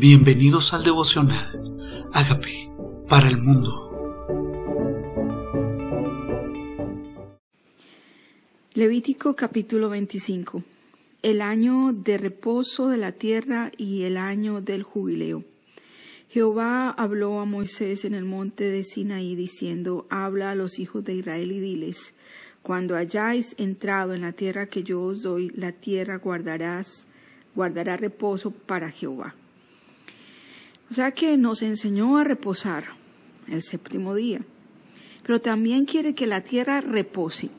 Bienvenidos al devocional. Hágame para el mundo. Levítico capítulo 25. El año de reposo de la tierra y el año del jubileo. Jehová habló a Moisés en el monte de Sinaí diciendo, Habla a los hijos de Israel y diles, Cuando hayáis entrado en la tierra que yo os doy, la tierra guardarás, guardará reposo para Jehová. O sea que nos enseñó a reposar el séptimo día, pero también quiere que la tierra repose.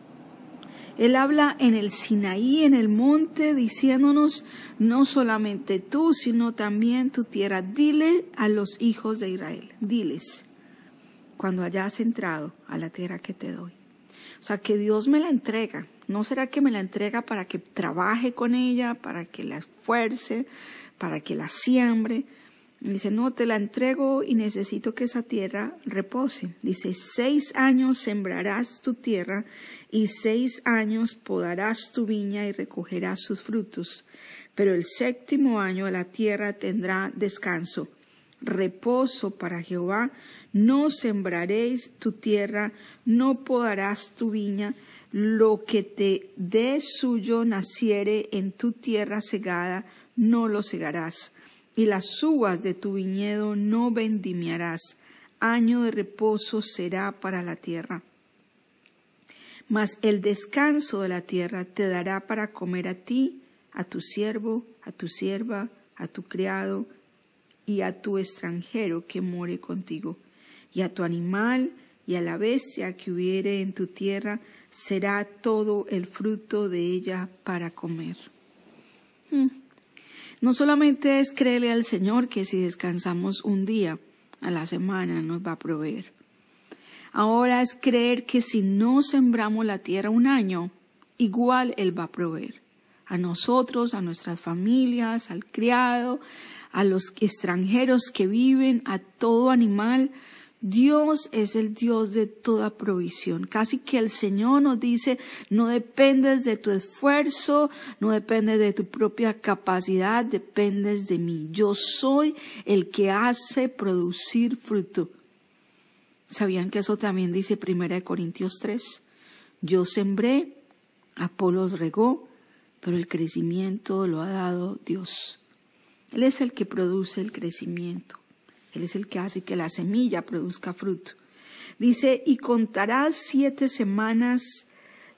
Él habla en el Sinaí, en el monte, diciéndonos, no solamente tú, sino también tu tierra. Dile a los hijos de Israel, diles, cuando hayas entrado a la tierra que te doy. O sea, que Dios me la entrega. ¿No será que me la entrega para que trabaje con ella, para que la esfuerce, para que la siembre? Dice, no, te la entrego y necesito que esa tierra repose. Dice, seis años sembrarás tu tierra y seis años podarás tu viña y recogerás sus frutos. Pero el séptimo año la tierra tendrá descanso, reposo para Jehová. No sembraréis tu tierra, no podarás tu viña. Lo que te dé suyo naciere en tu tierra segada, no lo segarás y las uvas de tu viñedo no vendimiarás. Año de reposo será para la tierra. Mas el descanso de la tierra te dará para comer a ti, a tu siervo, a tu sierva, a tu criado y a tu extranjero que more contigo, y a tu animal y a la bestia que hubiere en tu tierra, será todo el fruto de ella para comer. Hmm. No solamente es creerle al Señor que si descansamos un día a la semana nos va a proveer. Ahora es creer que si no sembramos la tierra un año, igual Él va a proveer. A nosotros, a nuestras familias, al criado, a los extranjeros que viven, a todo animal, Dios es el Dios de toda provisión. Casi que el Señor nos dice, no dependes de tu esfuerzo, no dependes de tu propia capacidad, dependes de mí. Yo soy el que hace producir fruto. ¿Sabían que eso también dice 1 Corintios 3? Yo sembré, Apolos regó, pero el crecimiento lo ha dado Dios. Él es el que produce el crecimiento. Él es el que hace que la semilla produzca fruto. Dice, y contarás siete semanas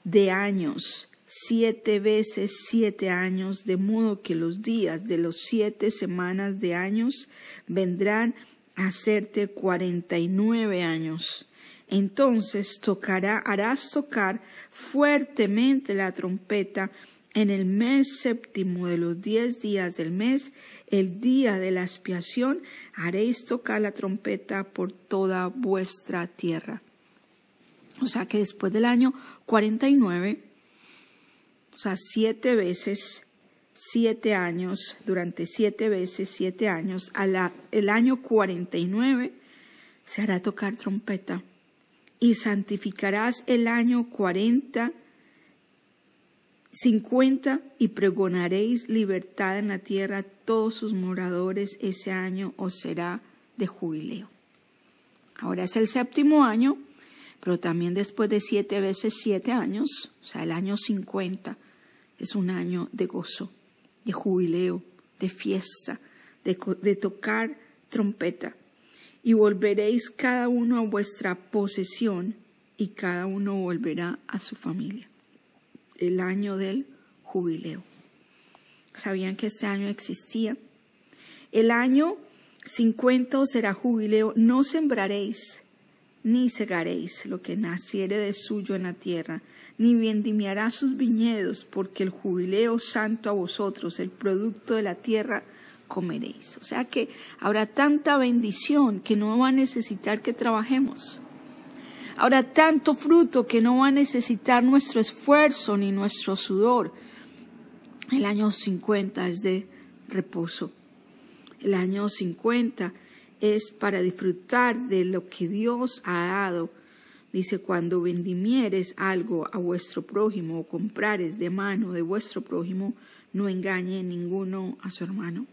de años, siete veces siete años, de modo que los días de los siete semanas de años vendrán a hacerte cuarenta y nueve años. Entonces tocará, harás tocar fuertemente la trompeta en el mes séptimo de los diez días del mes el día de la expiación haréis tocar la trompeta por toda vuestra tierra. O sea que después del año 49, o sea, siete veces, siete años, durante siete veces, siete años, a el año 49 se hará tocar trompeta y santificarás el año 40 cincuenta y pregonaréis libertad en la tierra todos sus moradores, ese año os será de jubileo. Ahora es el séptimo año, pero también después de siete veces siete años, o sea, el año cincuenta, es un año de gozo, de jubileo, de fiesta, de, de tocar trompeta. Y volveréis cada uno a vuestra posesión y cada uno volverá a su familia el año del jubileo. ¿Sabían que este año existía? El año 50 será jubileo, no sembraréis ni segaréis lo que naciere de suyo en la tierra, ni vendimiará sus viñedos, porque el jubileo santo a vosotros, el producto de la tierra, comeréis. O sea que habrá tanta bendición que no va a necesitar que trabajemos. Habrá tanto fruto que no va a necesitar nuestro esfuerzo ni nuestro sudor. El año 50 es de reposo. El año 50 es para disfrutar de lo que Dios ha dado. Dice, cuando vendimieres algo a vuestro prójimo o comprares de mano de vuestro prójimo, no engañe ninguno a su hermano.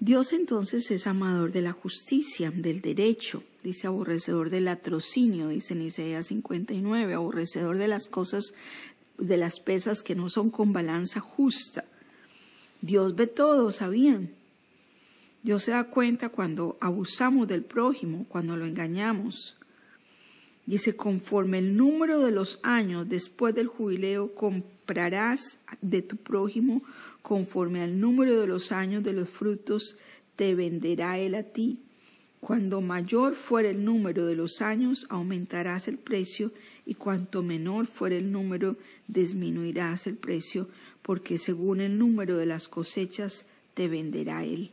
Dios entonces es amador de la justicia, del derecho, dice aborrecedor del atrocinio, dice en Isaías 59, aborrecedor de las cosas, de las pesas que no son con balanza justa. Dios ve todo, ¿sabían? Dios se da cuenta cuando abusamos del prójimo, cuando lo engañamos. Dice, conforme el número de los años después del jubileo, comprarás de tu prójimo, conforme al número de los años de los frutos, te venderá él a ti. Cuando mayor fuera el número de los años, aumentarás el precio, y cuanto menor fuera el número, disminuirás el precio, porque según el número de las cosechas te venderá él.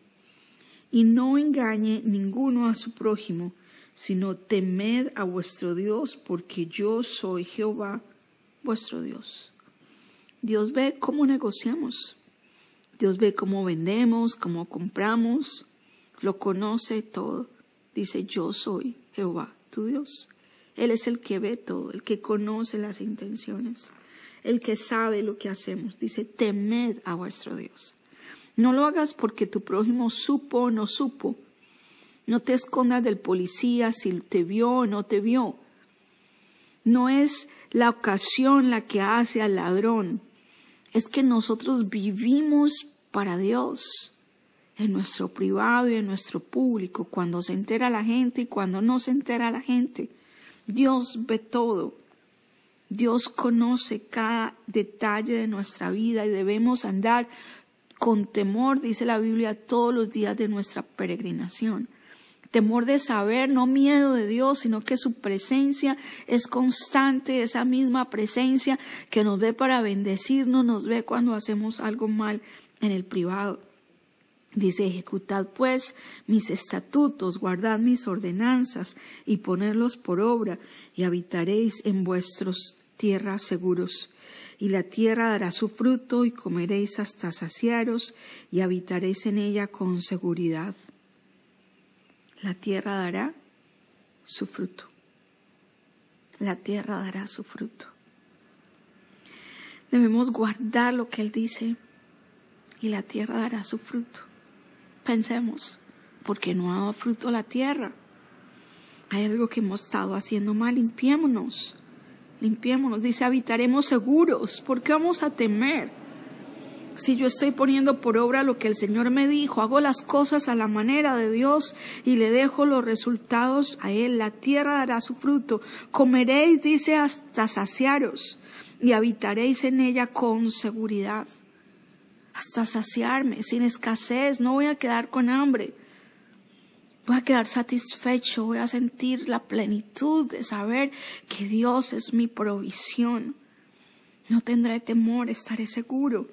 Y no engañe ninguno a su prójimo, sino temed a vuestro Dios, porque yo soy Jehová, vuestro Dios. Dios ve cómo negociamos, Dios ve cómo vendemos, cómo compramos, lo conoce todo. Dice, yo soy Jehová, tu Dios. Él es el que ve todo, el que conoce las intenciones el que sabe lo que hacemos. Dice, temed a vuestro Dios. No lo hagas porque tu prójimo supo o no supo. No te escondas del policía si te vio o no te vio. No es la ocasión la que hace al ladrón. Es que nosotros vivimos para Dios en nuestro privado y en nuestro público, cuando se entera la gente y cuando no se entera la gente. Dios ve todo. Dios conoce cada detalle de nuestra vida y debemos andar con temor, dice la Biblia, todos los días de nuestra peregrinación. Temor de saber, no miedo de Dios, sino que su presencia es constante, esa misma presencia que nos ve para bendecirnos, nos ve cuando hacemos algo mal en el privado. Dice, ejecutad pues mis estatutos, guardad mis ordenanzas y ponerlos por obra, y habitaréis en vuestros tierras seguros. Y la tierra dará su fruto, y comeréis hasta saciaros, y habitaréis en ella con seguridad. La tierra dará su fruto. La tierra dará su fruto. Debemos guardar lo que Él dice, y la tierra dará su fruto pensemos, porque no ha dado fruto la tierra. Hay algo que hemos estado haciendo mal, limpiémonos, limpiémonos. Dice, habitaremos seguros, ¿por qué vamos a temer? Si yo estoy poniendo por obra lo que el Señor me dijo, hago las cosas a la manera de Dios y le dejo los resultados a Él, la tierra dará su fruto. Comeréis, dice, hasta saciaros y habitaréis en ella con seguridad hasta saciarme, sin escasez, no voy a quedar con hambre. Voy a quedar satisfecho, voy a sentir la plenitud de saber que Dios es mi provisión. No tendré temor, estaré seguro,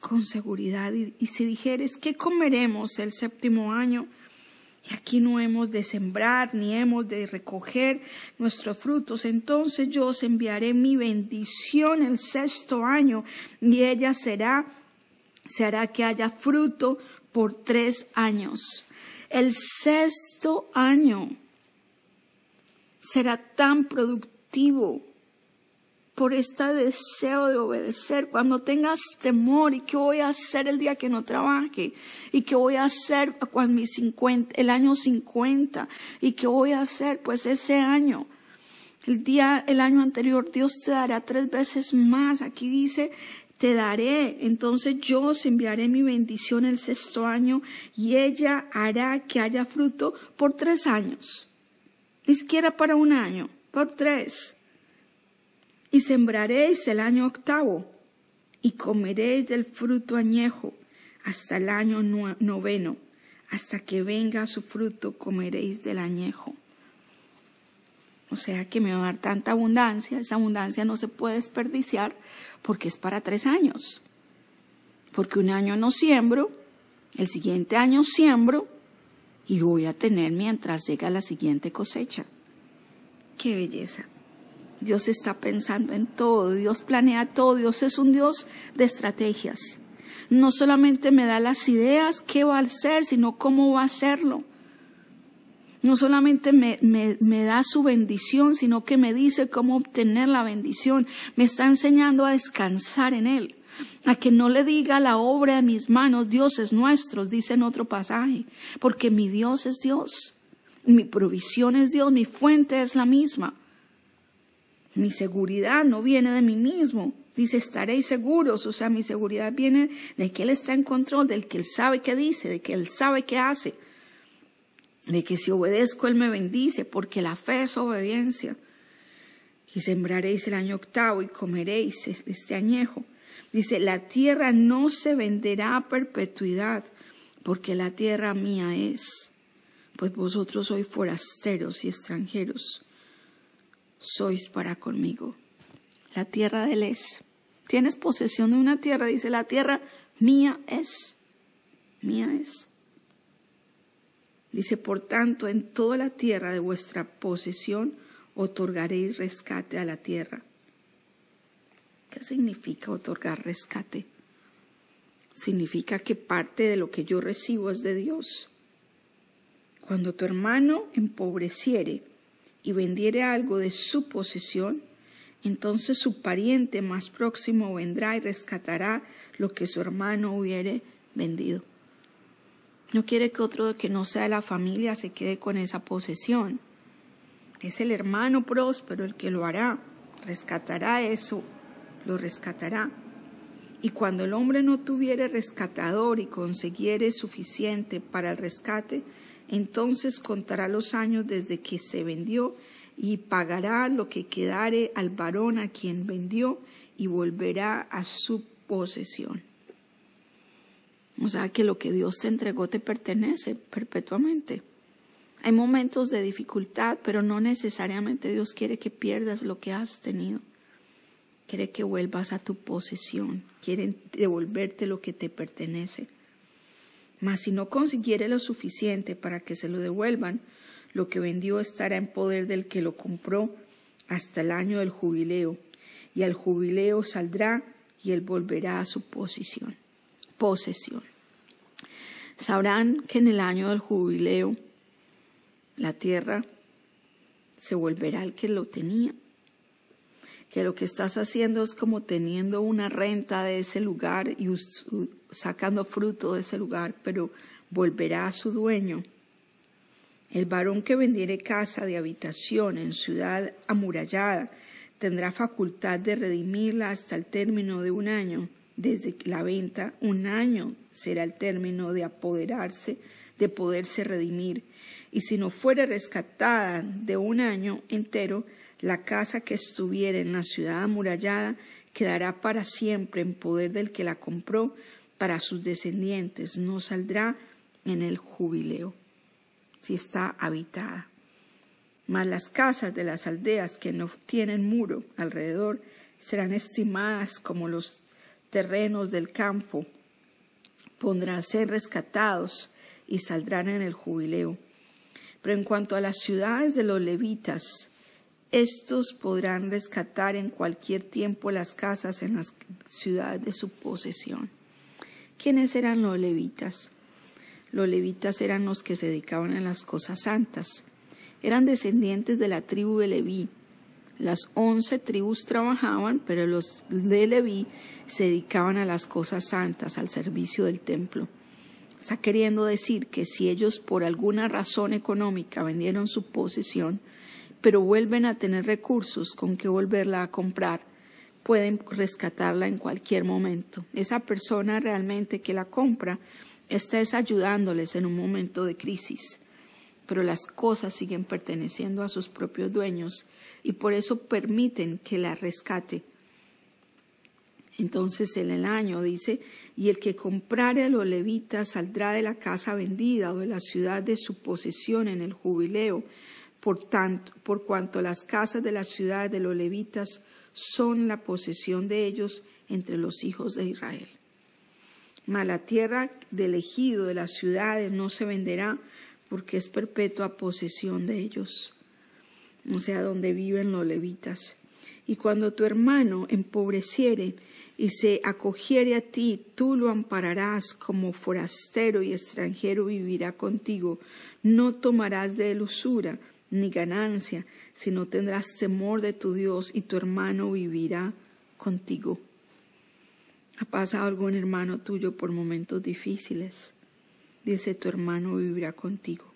con seguridad. Y, si dijeres, ¿qué comeremos el séptimo año? Y aquí no hemos de sembrar ni hemos de recoger nuestros frutos, entonces yo os enviaré mi bendición el sexto año y ella será, se hará que haya fruto por tres años. El sexto año será tan productivo por este deseo de obedecer, cuando tengas temor y qué voy a hacer el día que no trabaje y qué voy a hacer cuando mi 50, el año 50 y qué voy a hacer pues ese año. El día, el año anterior Dios te dará tres veces más. Aquí dice, te daré. Entonces yo os enviaré mi bendición el sexto año y ella hará que haya fruto por tres años. Ni siquiera para un año, por tres y sembraréis el año octavo y comeréis del fruto añejo hasta el año noveno, hasta que venga su fruto comeréis del añejo. O sea que me va a dar tanta abundancia, esa abundancia no se puede desperdiciar porque es para tres años. Porque un año no siembro, el siguiente año siembro y voy a tener mientras llega la siguiente cosecha. Qué belleza. Dios está pensando en todo, Dios planea todo, Dios es un Dios de estrategias. No solamente me da las ideas, qué va a hacer, sino cómo va a hacerlo. No solamente me, me da su bendición, sino que me dice cómo obtener la bendición. Me está enseñando a descansar en Él. a que no le diga la obra de mis manos, dioses nuestros, dice en otro pasaje, porque mi Dios es Dios, mi provisión es Dios, mi fuente es la misma. Mi seguridad no viene de mí mismo. Dice, estaréis seguros. O sea, mi seguridad viene de que Él está en control, del que Él sabe qué dice, de que Él sabe qué hace. De que si obedezco, Él me bendice, porque la fe es obediencia. Y sembraréis el año octavo y comeréis este añejo. Dice, la tierra no se venderá a perpetuidad, porque la tierra mía es. Pues vosotros sois forasteros y extranjeros sois para conmigo. La tierra de él es. Tienes posesión de una tierra, dice la tierra mía es. Mía es. Dice, por tanto, en toda la tierra de vuestra posesión otorgaréis rescate a la tierra. ¿Qué significa otorgar rescate? Significa que parte de lo que yo recibo es de Dios. Cuando tu hermano empobreciere, y vendiere algo de su posesión, entonces su pariente más próximo vendrá y rescatará lo que su hermano hubiere vendido. No quiere que otro que no sea de la familia se quede con esa posesión. Es el hermano próspero el que lo hará, rescatará eso, lo rescatará. Y cuando el hombre no tuviere rescatador y consiguiere suficiente para el rescate, entonces contará los años desde que se vendió y pagará lo que quedare al varón a quien vendió y volverá a su posesión. O sea que lo que Dios te entregó te pertenece perpetuamente. Hay momentos de dificultad, pero no necesariamente Dios quiere que pierdas lo que has tenido. Quiere que vuelvas a tu posesión, quiere devolverte lo que te pertenece. Mas si no consiguiere lo suficiente para que se lo devuelvan, lo que vendió estará en poder del que lo compró hasta el año del jubileo, y al jubileo saldrá y él volverá a su posición, posesión. Sabrán que en el año del jubileo la tierra se volverá al que lo tenía, que lo que estás haciendo es como teniendo una renta de ese lugar y sacando fruto de ese lugar, pero volverá a su dueño. El varón que vendiere casa de habitación en ciudad amurallada tendrá facultad de redimirla hasta el término de un año. Desde la venta, un año será el término de apoderarse, de poderse redimir. Y si no fuere rescatada de un año entero, la casa que estuviera en la ciudad amurallada quedará para siempre en poder del que la compró, para sus descendientes, no saldrá en el jubileo, si está habitada. Mas las casas de las aldeas que no tienen muro alrededor serán estimadas como los terrenos del campo, pondrán ser rescatados y saldrán en el jubileo. Pero en cuanto a las ciudades de los levitas, estos podrán rescatar en cualquier tiempo las casas en las ciudades de su posesión. ¿Quiénes eran los levitas? Los levitas eran los que se dedicaban a las cosas santas. Eran descendientes de la tribu de Leví. Las once tribus trabajaban, pero los de Leví se dedicaban a las cosas santas, al servicio del templo. Está queriendo decir que si ellos por alguna razón económica vendieron su posesión, pero vuelven a tener recursos con que volverla a comprar, pueden rescatarla en cualquier momento. Esa persona realmente que la compra está ayudándoles en un momento de crisis, pero las cosas siguen perteneciendo a sus propios dueños y por eso permiten que la rescate. Entonces en el año dice, y el que comprare a los levitas saldrá de la casa vendida o de la ciudad de su posesión en el jubileo, por, tanto, por cuanto las casas de la ciudad de los levitas son la posesión de ellos entre los hijos de Israel. Mas la tierra del ejido de las ciudades no se venderá porque es perpetua posesión de ellos, o sea, donde viven los levitas. Y cuando tu hermano empobreciere y se acogiere a ti, tú lo ampararás como forastero y extranjero vivirá contigo. No tomarás de él usura ni ganancia, si no tendrás temor de tu Dios y tu hermano vivirá contigo. pasado algún hermano tuyo por momentos difíciles, dice tu hermano vivirá contigo.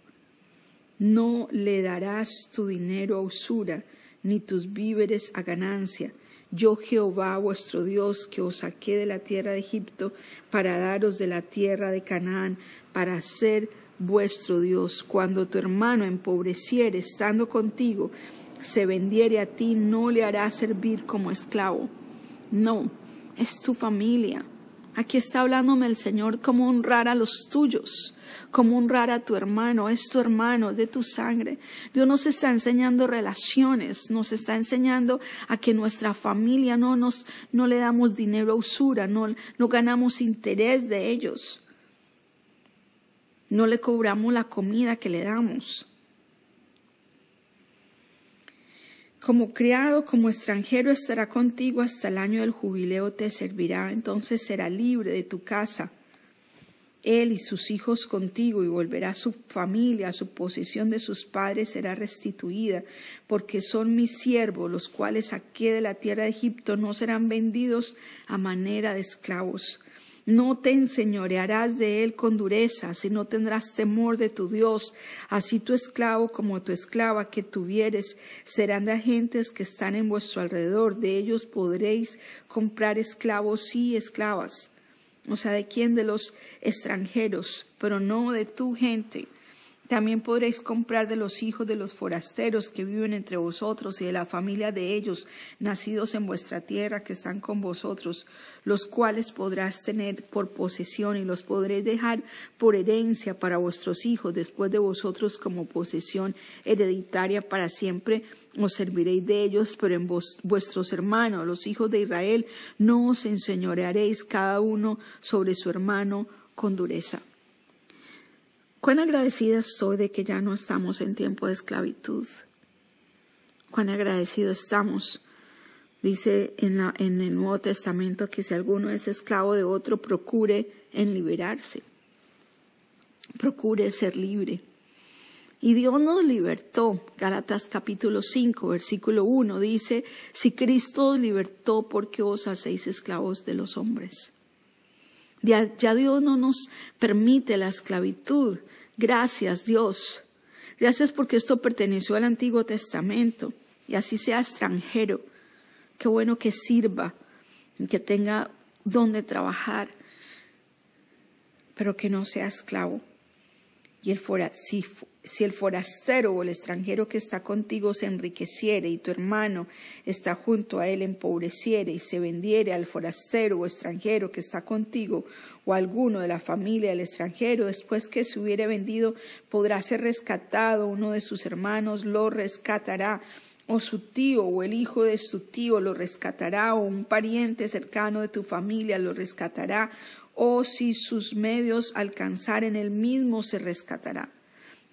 No le darás tu dinero a usura, ni tus víveres a ganancia. Yo Jehová vuestro Dios, que os saqué de la tierra de Egipto, para daros de la tierra de Canaán, para ser vuestro Dios. Cuando tu hermano empobreciere estando contigo, se vendiere a ti, no le harás servir como esclavo. No, es tu familia. Aquí está hablándome el Señor cómo honrar a los tuyos, cómo honrar a tu hermano, es tu hermano, de tu sangre. Dios nos está enseñando relaciones, nos está enseñando a que nuestra familia no nos, no le damos dinero a usura, no, no ganamos interés de ellos. No le cobramos la comida que le damos. Como criado, como extranjero estará contigo hasta el año del jubileo te servirá, entonces será libre de tu casa, él y sus hijos contigo, y volverá su familia, su posición de sus padres será restituida, porque son mis siervos, los cuales saqué de la tierra de Egipto, no serán vendidos a manera de esclavos. No te enseñorearás de él con dureza, sino tendrás temor de tu Dios. Así tu esclavo como tu esclava que tuvieres serán de agentes que están en vuestro alrededor. De ellos podréis comprar esclavos y esclavas. O sea, ¿de quién? De los extranjeros, pero no de tu gente también podréis comprar de los hijos de los forasteros que viven entre vosotros y de la familia de ellos, nacidos en vuestra tierra, que están con vosotros, los cuales podrás tener por posesión y los podréis dejar por herencia para vuestros hijos después de vosotros como posesión hereditaria para siempre. Os serviréis de ellos, pero en vuestros hermanos, los hijos de Israel, no os enseñorearéis cada uno sobre su hermano con dureza. Cuán agradecida estoy de que ya no estamos en tiempo de esclavitud. Cuán agradecido estamos. Dice en, en el Nuevo Testamento que si alguno es esclavo de otro, procure en liberarse. Procure ser libre. Y Dios nos libertó. Gálatas capítulo 5, versículo 1 dice, si Cristo os libertó, ¿por qué os hacéis esclavos de los hombres? Ya, Dios no nos permite la esclavitud. Gracias Dios. Gracias porque esto perteneció al Antiguo Testamento y así sea extranjero. Qué bueno que sirva, que tenga donde trabajar, pero que no sea esclavo. Y el fuera, si, si el forastero o el extranjero que está contigo se enriqueciere y tu hermano está junto a él empobreciere y se vendiere al forastero o extranjero que está contigo o alguno de la familia del extranjero, después que se hubiere vendido, podrá ser rescatado, uno de sus hermanos lo rescatará o su tío o el hijo de su tío lo rescatará, o un pariente cercano de tu familia lo rescatará, o si sus medios alcanzaren el mismo se rescatará.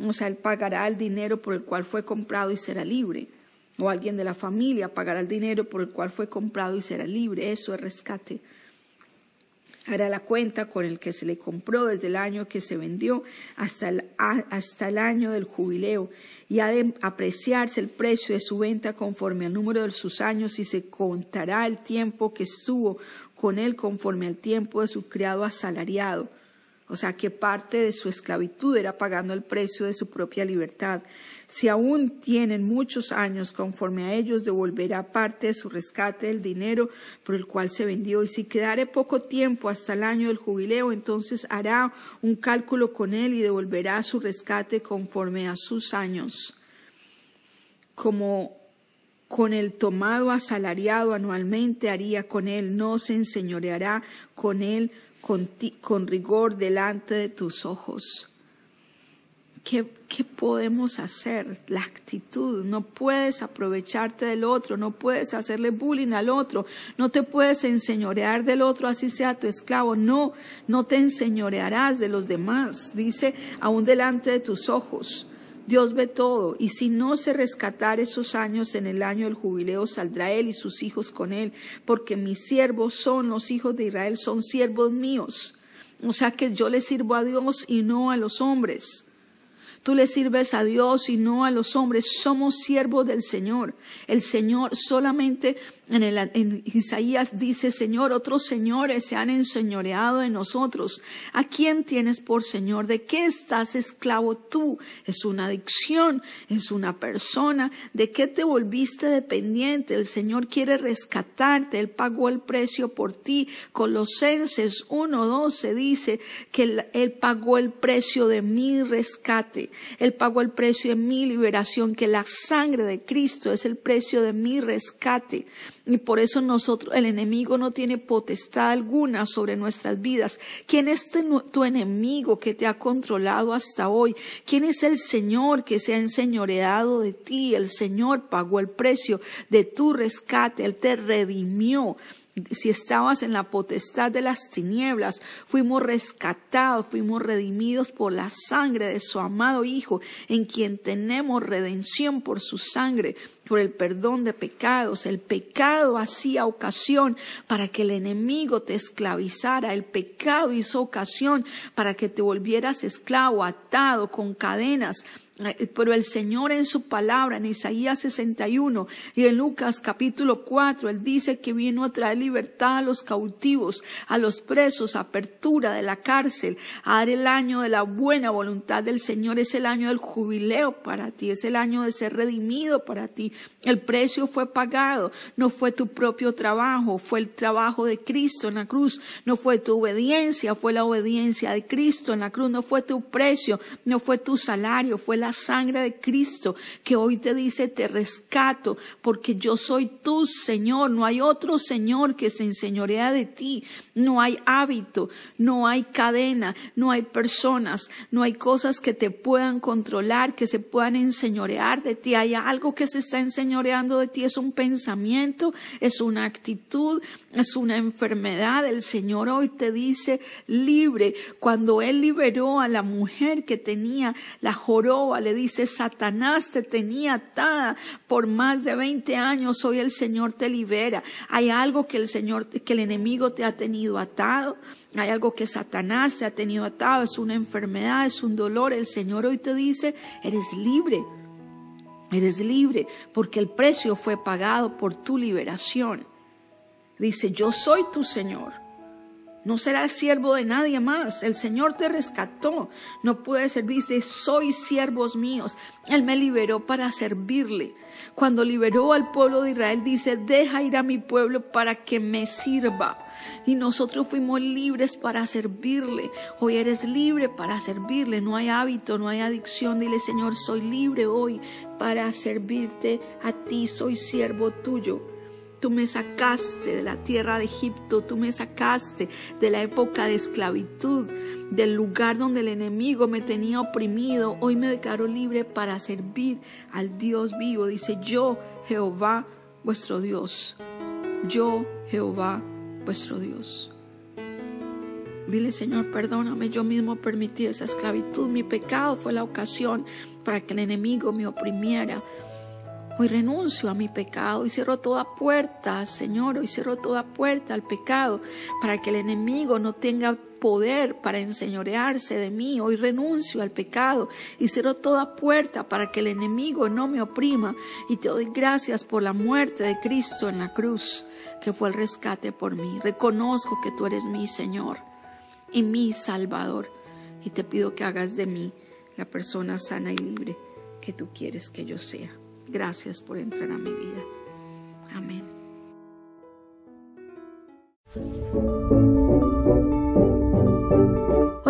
O sea, él pagará el dinero por el cual fue comprado y será libre. O alguien de la familia pagará el dinero por el cual fue comprado y será libre. Eso es rescate. Hará la cuenta con el que se le compró desde el año que se vendió hasta el, hasta el año del jubileo y ha de apreciarse el precio de su venta conforme al número de sus años y se contará el tiempo que estuvo con él conforme al tiempo de su criado asalariado. O sea que parte de su esclavitud era pagando el precio de su propia libertad. Si aún tienen muchos años, conforme a ellos devolverá parte de su rescate del dinero por el cual se vendió. Y si quedare poco tiempo hasta el año del jubileo, entonces hará un cálculo con él y devolverá su rescate conforme a sus años. Como con el tomado asalariado anualmente haría con él, no se enseñoreará con él con, rigor delante de tus ojos. ¿Qué, ¿Qué, podemos hacer? La actitud. No puedes aprovecharte del otro, no puedes hacerle bullying al otro, no te puedes enseñorear del otro, así sea tu esclavo. No, no te enseñorearás de los demás. Dice, aún delante de tus ojos. Dios ve todo, y si no se rescatar esos años en el año del jubileo, saldrá él y sus hijos con él, porque mis siervos son los hijos de Israel, son siervos míos. O sea que yo le sirvo a Dios y no a los hombres. Tú le sirves a Dios y no a los hombres. Somos siervos del Señor. El Señor solamente en, el, en Isaías dice, Señor, otros señores se han enseñoreado de nosotros. ¿A quién tienes por Señor? ¿De qué estás esclavo tú? ¿Es una adicción? ¿Es una persona? ¿De qué te volviste dependiente? El Señor quiere rescatarte. Él pagó el precio por ti. Colosenses 1.12 dice que él, él pagó el precio de mi rescate. Él pagó el precio de mi liberación, que la sangre de Cristo es el precio de mi rescate. Y por eso nosotros, el enemigo no tiene potestad alguna sobre nuestras vidas. ¿Quién es tu enemigo que te ha controlado hasta hoy? ¿Quién es el Señor que se ha enseñoreado de ti? El Señor pagó el precio de tu rescate. Él te redimió si estabas en la potestad de las tinieblas, fuimos rescatados, fuimos redimidos por la sangre de su amado Hijo, en quien tenemos redención por su sangre, por el perdón de pecados. El pecado hacía ocasión para que el enemigo te esclavizara. El pecado hizo ocasión para que te volvieras esclavo, atado con cadenas pero el Señor en su palabra, en Isaías 61 y en Lucas capítulo 4, Él dice que vino a traer libertad a los cautivos, a los presos, apertura de la cárcel, a dar el año de la buena voluntad del Señor. Es el año del jubileo para ti, es el año de ser redimido para ti. El precio fue pagado, no fue tu propio trabajo, fue el trabajo de Cristo en la cruz, no fue tu obediencia, fue la obediencia de Cristo en la cruz, no fue tu precio, no fue tu salario, fue la la sangre de Cristo que hoy te dice, te rescato porque yo soy tu Señor, no hay otro Señor que se enseñorea de ti, no hay hábito, no hay cadena, no hay personas, no hay cosas que te puedan controlar, que se puedan enseñorear de ti, hay algo que se está enseñoreando de ti, es un pensamiento, es una actitud, es una enfermedad. El Señor hoy te dice libre. Cuando Él liberó a la mujer que tenía la joroba, le dice, Satanás te tenía atada por más de 20 años, hoy el Señor te libera. Hay algo que el Señor, que el enemigo te ha tenido atado, hay algo que Satanás te ha tenido atado, es una enfermedad, es un dolor. El Señor hoy te dice, eres libre. Eres libre porque el precio fue pagado por tu liberación. Dice, yo soy tu Señor. No serás siervo de nadie más. El Señor te rescató. No puedes servirte. Soy siervos míos. Él me liberó para servirle. Cuando liberó al pueblo de Israel, dice, deja ir a mi pueblo para que me sirva. Y nosotros fuimos libres para servirle. Hoy eres libre para servirle. No hay hábito, no hay adicción. Dile, Señor, soy libre hoy para servirte a ti. Soy siervo tuyo. Tú me sacaste de la tierra de Egipto, tú me sacaste de la época de esclavitud, del lugar donde el enemigo me tenía oprimido. Hoy me declaro libre para servir al Dios vivo. Dice yo, Jehová, vuestro Dios. Yo, Jehová, vuestro Dios. Dile, Señor, perdóname, yo mismo permití esa esclavitud. Mi pecado fue la ocasión para que el enemigo me oprimiera. Hoy renuncio a mi pecado y cierro toda puerta, Señor, hoy cierro toda puerta al pecado para que el enemigo no tenga poder para enseñorearse de mí. Hoy renuncio al pecado y cierro toda puerta para que el enemigo no me oprima. Y te doy gracias por la muerte de Cristo en la cruz, que fue el rescate por mí. Reconozco que tú eres mi Señor y mi Salvador. Y te pido que hagas de mí la persona sana y libre que tú quieres que yo sea. Gracias por entrar a mi vida. Amén.